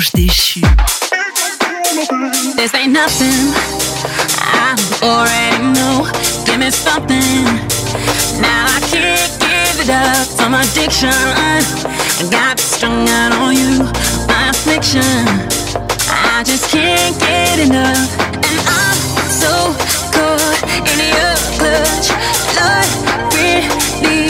This ain't nothing, I already know. Give me something, now I can't give it up. Some addiction, I got strung out on you. My affliction, I just can't get enough, and I'm so caught in your clutch. Lord, really.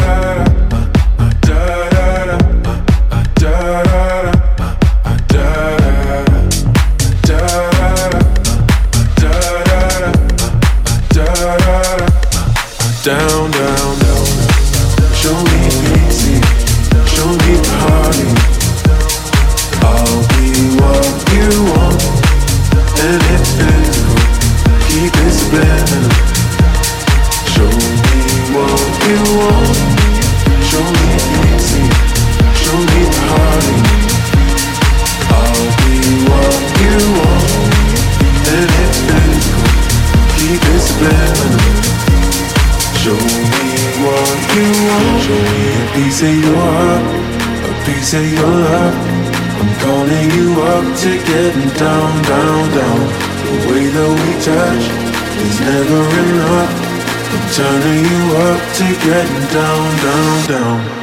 down. to getting down, down, down.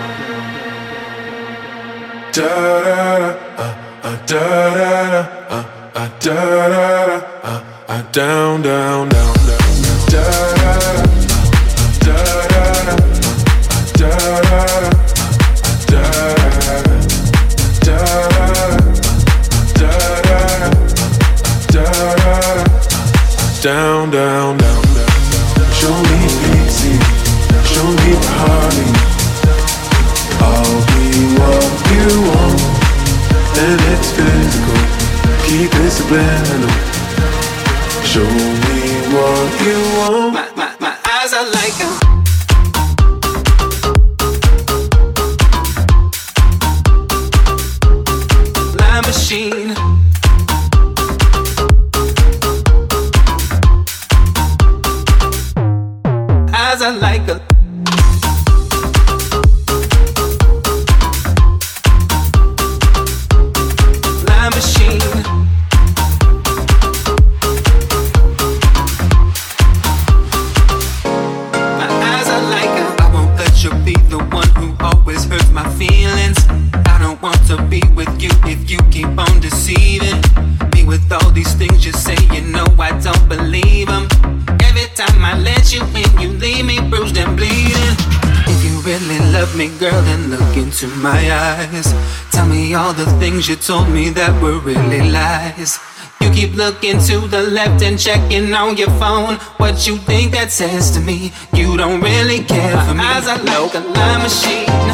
really love me, girl, then look into my eyes. Tell me all the things you told me that were really lies. You keep looking to the left and checking on your phone. What you think that says to me? You don't really care for me. My eyes are like a lie machine.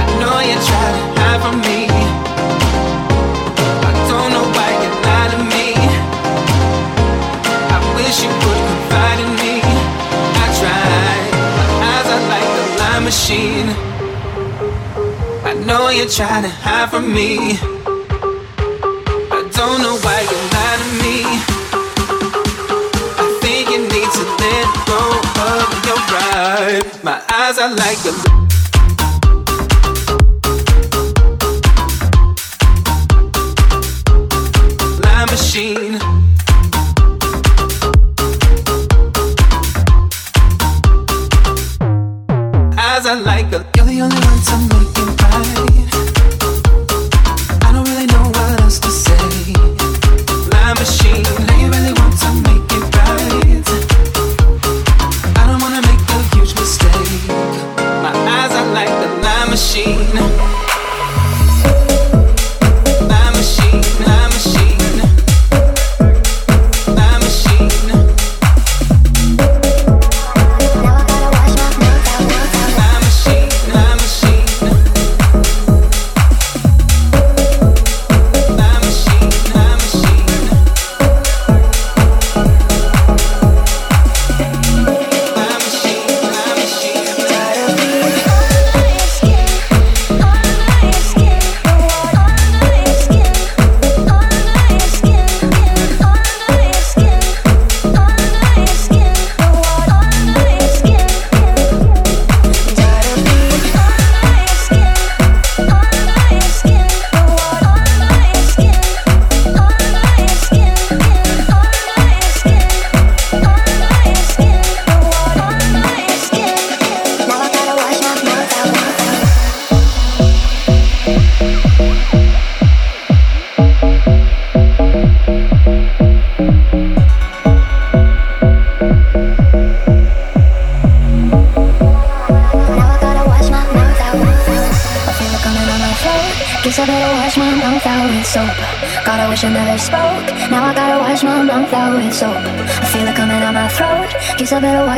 I know you try to hide from me. I don't know why you lie to me. I wish you would. machine. I know you're trying to hide from me. I don't know why you lie to me. I think you need to let go of your pride. My eyes are like a machine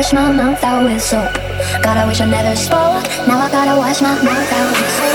wash my mouth out with soap. God, I wish I never spoke. Now I gotta wash my mouth out with soap.